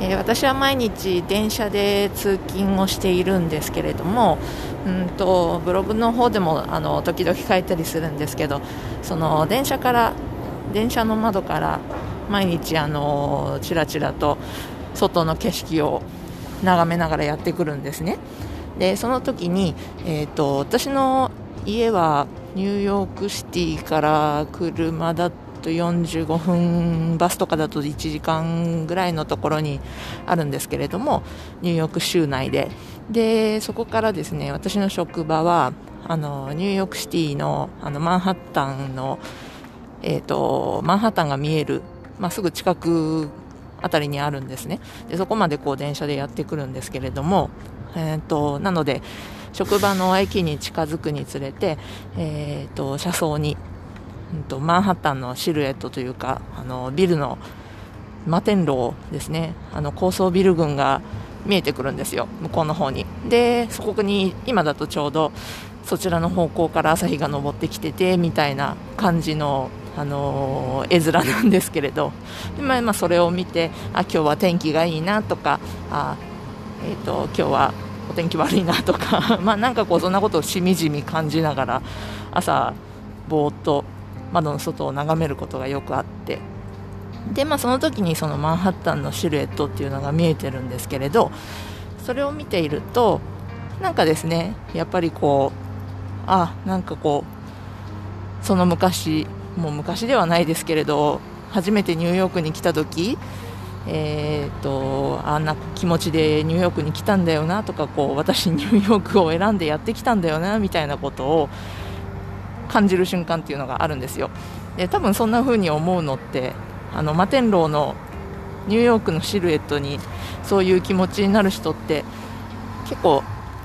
えー私は毎日電車で通勤をしているんですけれどもうんとブログの方でもあの時々書いたりするんですけどその電車から電車の窓から毎日あのちらちらと外の景色を眺めながらやってくるんですね。でその時に、えー、と私の家はニューヨークシティから車だと45分バスとかだと1時間ぐらいのところにあるんですけれどもニューヨーク州内で。でそこからですね私の職場はあのニューヨークシティのあのマンハッタンの、えー、とマンハッタンが見える、まあ、すぐ近くあたりにあるんですね。でそこまでこう電車でやってくるんですけれどもえー、となので職場の駅に近づくにつれて、えー、と車窓に、うん、とマンハッタンのシルエットというかあのビルの摩天楼ですね。あの高層ビル群が見えてくるんですよ。向こうの方に。でそこに今だとちょうどそちらの方向から朝日が昇ってきててみたいな感じのあの絵面なんですけれど。で、まあ、まあそれを見てあ今日は天気がいいなとかあえーと、今日はお天気悪いなとか まあなんかこうそんなことをしみじみ感じながら朝ぼーっと窓の外を眺めることがよくあって。でまあその時にそのマンハッタンのシルエットっていうのが見えてるんですけれどそれを見ているとなんかですねやっぱりこうあなんかこうその昔もう昔ではないですけれど初めてニューヨークに来た時えーと、あんな気持ちでニューヨークに来たんだよなとかこう私ニューヨークを選んでやってきたんだよなみたいなことを感じる瞬間っていうのがあるんですよ。で多分そんな風に思うのってあの摩天楼のニューヨークのシルエットにそういう気持ちになる人って結構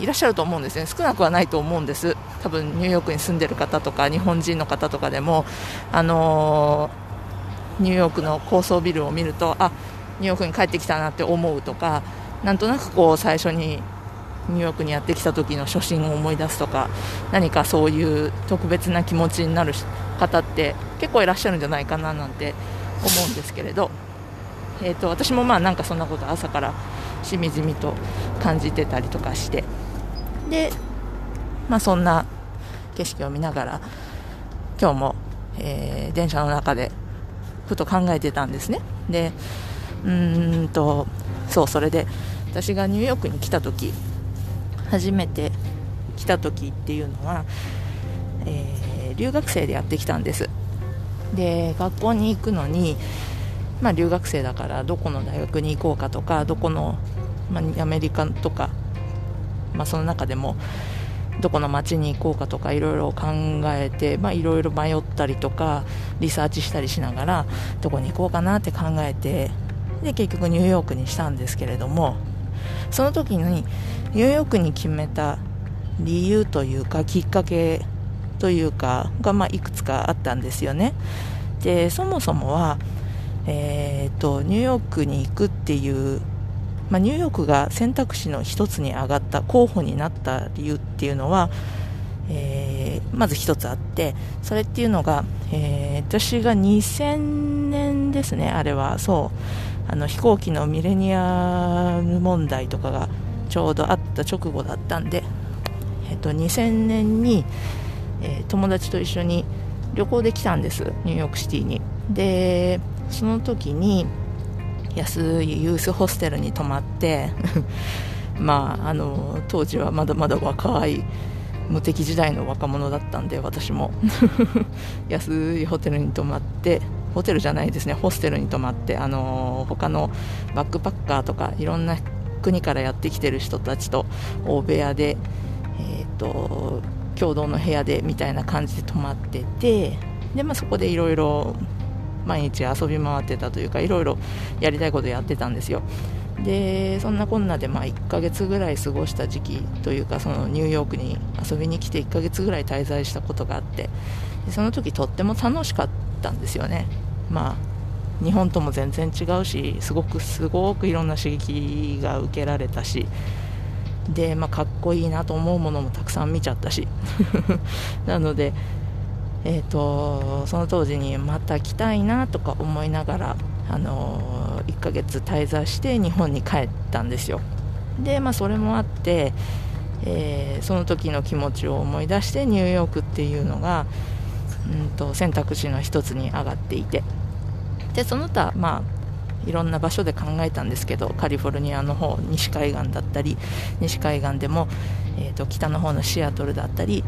いらっしゃると思うんですね。少なくはないと思うんです。多分ニューヨークに住んでる方とか日本人の方とかでもあのー、ニューヨークの高層ビルを見るとあニューヨークに帰ってきたなって思うとかなんとなくこう最初にニューヨークにやってきた時の初心を思い出すとか何かそういう特別な気持ちになる方って結構いらっしゃるんじゃないかななんて思うんですけれど、えーと、私もまあなんかそんなこと朝からしみじみと感じてたりとかしてで、まあ、そんな景色を見ながら今日も、えー、電車の中でふと考えてたんですね。でうんとそうそれで私がニューヨークに来た時初めて来た時っていうのは、えー、留学生でやってきたんです。で学校に行くのに、まあ、留学生だからどこの大学に行こうかとかどこの、まあ、アメリカとか、まあ、その中でもどこの町に行こうかとかいろいろ考えていろいろ迷ったりとかリサーチしたりしながらどこに行こうかなって考えてで結局ニューヨークにしたんですけれどもその時にニューヨークに決めた理由というかきっかけというかが、まあ、いくつかあったんですよね。でそもそもは、えーと、ニューヨークに行くっていう、まあ、ニューヨークが選択肢の一つに上がった候補になった理由っていうのは、えー、まず一つあってそれっていうのが、えー、私が2000年ですねあれは。そう。あの飛行機のミレニアム問題とかがちょうどあった直後だったんで、えっと、2000年に、えー、友達と一緒に旅行で来たんですニューヨークシティに。でその時に安いユースホステルに泊まって まああの当時はまだまだ若い無敵時代の若者だったんで私も。安いホテルに泊まってホテルじゃないですね。ホステルに泊まって、あの、他のバックパッカーとかいろんな国からやってきてる人たちと大部屋で、えーと、共同の部屋でみたいな感じで泊まっててで、まあ、そこでいろいろ毎日遊び回ってたというかいろいろやりたいことやってたんですよ。でそんなこんなでまあ1ヶ月ぐらい過ごした時期というかそのニューヨークに遊びに来て1ヶ月ぐらい滞在したことがあってその時とっても楽しかったんですよね。まあ日本とも全然違うしすごくすごくいろんな刺激が受けられたしで、まあ、かっこいいなと思うものもたくさん見ちゃったし。なので、えーと、その当時にまた来たいなとか思いながら、あのー、1ヶ月滞在して日本に帰ったんですよ。で、まあ、それもあって、えー、その時の気持ちを思い出してニューヨークっていうのが、うんと、選択肢の一つに上がっていて。でその他、まあいろんな場所で考えたんですけどカリフォルニアの方西海岸だったり西海岸でも、えーと、北の方のシアトルだったり、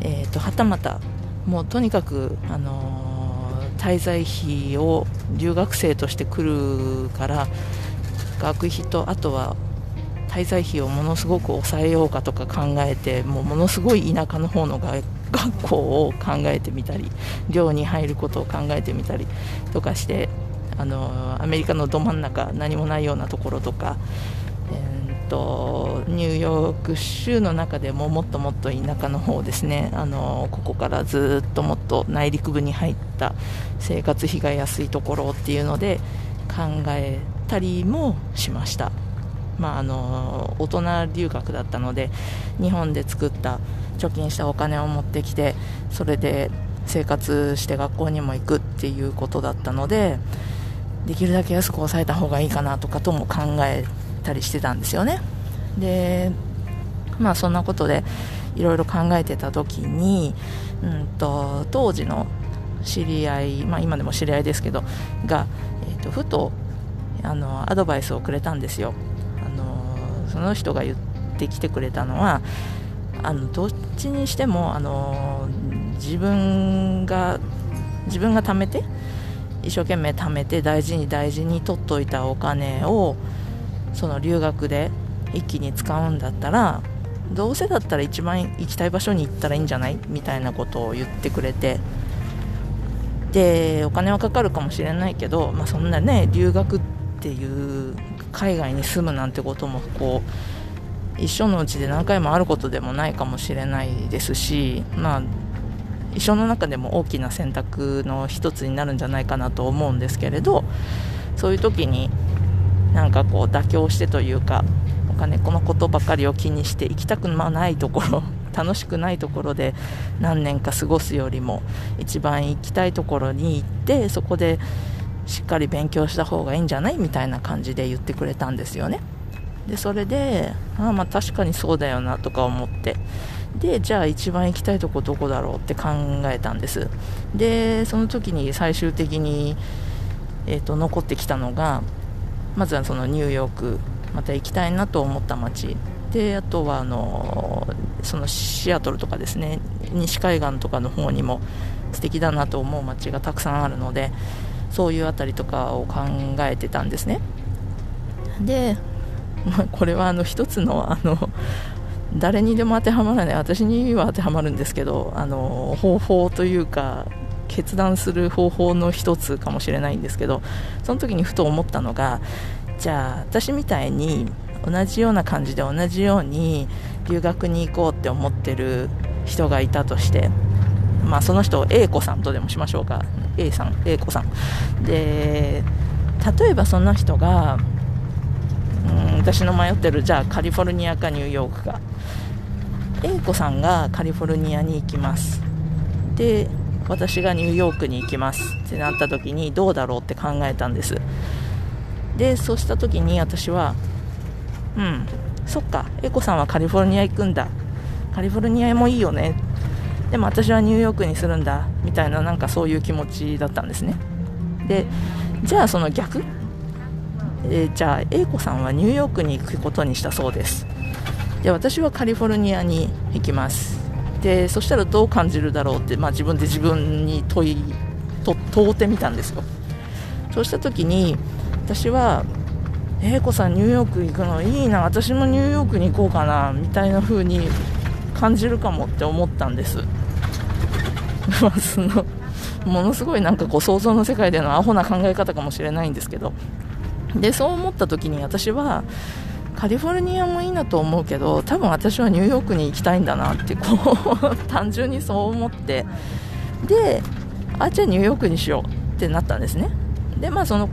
えーと、はたまたもうとにかく、あのー、滞在費を留学生として来るから学費とあとは滞在費をものすごく抑えようかとか考えてもうものすごい田舎の方の学校を考えてみたり寮に入ることを考えてみたりとかしてあのアメリカのど真ん中何もないようなところとか、えーと、ニューヨーク州の中でももっともっと田舎の方ですねあのここからずっともっと内陸部に入った生活費が安いところっていうので考えたりもしました。まあ、あの大人留学だったので日本で作った貯金したお金を持ってきてそれで生活して学校にも行くっていうことだったのでできるだけ安く抑えた方がいいかなとかとも考えたりしてたんですよね。でまあそんなことでいろいろ考えてた時に、うんと、当時の知り合い、まあ、今でも知り合いですけどが、えーと、ふとあのアドバイスをくれたんですよ。その人が言ってきてくれたのはあのどっちにしてもあの自分が自分が貯めて一生懸命貯めて大事に大事に取っといたお金をその留学で一気に使うんだったらどうせだったら一番行きたい場所に行ったらいいんじゃない？みたいなことを言ってくれて。でお金はかかるかもしれないけど、まあ、そんなね留学っていう海外に住むなんてこともこう一生のうちで何回もあることでもないかもしれないですし、まあ、一生の中でも大きな選択の一つになるんじゃないかなと思うんですけれどそういう時になんかこう妥協してというかお金このことばかりを気にして行きたくないところ 楽しくないところで何年か過ごすよりも一番行きたいところに行ってそこでしっかり勉強した方がいいんじゃない？みたいな感じで言ってくれたんですよね。でそれでああまあ確かにそうだよなとか思って。でじゃあ一番行きたいとこどこだろうって考えたんです。でその時に最終的に、えーと、残ってきたのがまずはそのニューヨークまた行きたいなと思った街。であとはあのそのシアトルとかですね。西海岸とかの方にも素敵だなと思う街がたくさんあるのでそういう辺りとかを考えてたんですね。で、まあ、これはあの一つのあの誰にでも当てはまらない。私には当てはまるんですけどあの方法というか決断する方法の一つかもしれないんですけどその時にふと思ったのがじゃあ私みたいに同じような感じで同じように留学に行こうって思ってる人がいたとして、まあ、その人を A 子さんとでもしましょうか。A さん A 子さん。で例えばそんな人がうん私の迷ってるじゃあカリフォルニアかニューヨークか。A 子さんがカリフォルニアに行きます。で私がニューヨークに行きます。ってなった時にどうだろうって考えたんです。でそうした時に私はうんそっか A 子さんはカリフォルニア行くんだ。カリフォルニアもいいよね。でも私はニューヨークにするんだみたいななんかそういう気持ちだったんですね。でじゃあその逆？えー、じゃあ A 子さんはニューヨークに行くことにしたそうです。で私はカリフォルニアに行きます。でそしたらどう感じるだろうって、まあ、自分で自分に問いと問うてみたんですよ。そうした時に私は A 子さんニューヨーク行くのいいな私もニューヨークに行こうかなみたいな風に感じるかもって思ったんです。そのものすごいなんかこう想像の世界でのアホな考え方かもしれないんですけど。でそう思った時に私はカリフォルニアもいいなと思うけど多分私はニューヨークに行きたいんだなってこう 単純にそう思ってであじゃあニューヨークにしようってなったんですね。でまあその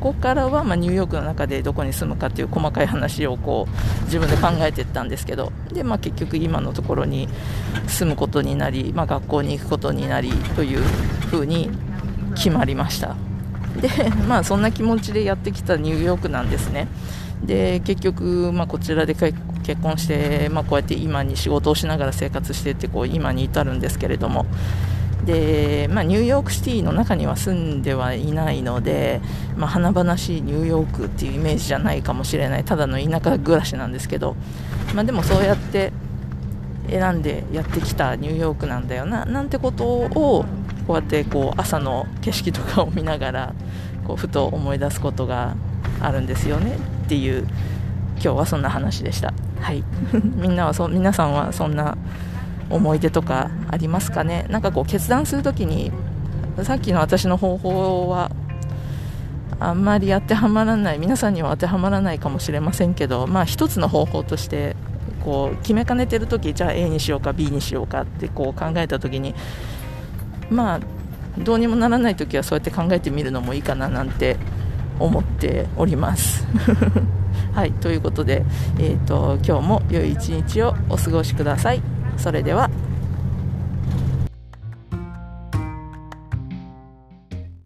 ここからはまあニューヨークの中でどこに住むかっていう細かい話をこう自分で考えていったんですけどで、まあ、結局今のところに住むことになり、まあ、学校に行くことになりというふうに決まりました。でまあそんな気持ちでやってきたニューヨークなんですね。で結局、ま、こちらで結婚して、まあ、こうやって今に仕事をしながら生活してってこう今に至るんですけれどもで、まあ、ニューヨークシティの中には住んではいないので、まあ、華々しいニューヨークっていうイメージじゃないかもしれないただの田舎暮らしなんですけど、まあ、でもそうやって選んでやってきたニューヨークなんだよななんてことをこうやってこう朝の景色とかを見ながらこうふと思い出すことがあるんですよねっていう今日はそんな話でした。はい、みんなはそ皆さんはそんな思い出とかありますかね？なんかこう決断するときにさっきの私の方法はあんまり当てはまらない皆さんには当てはまらないかもしれませんけど、まあ、一つの方法としてこう決めかねてるときじゃあ A にしようか B にしようかってこう考えたときにまあどうにもならないときはそうやって考えてみるのもいいかななんて思っております。はいということで、えーと今日も良い一日をお過ごしください。それでは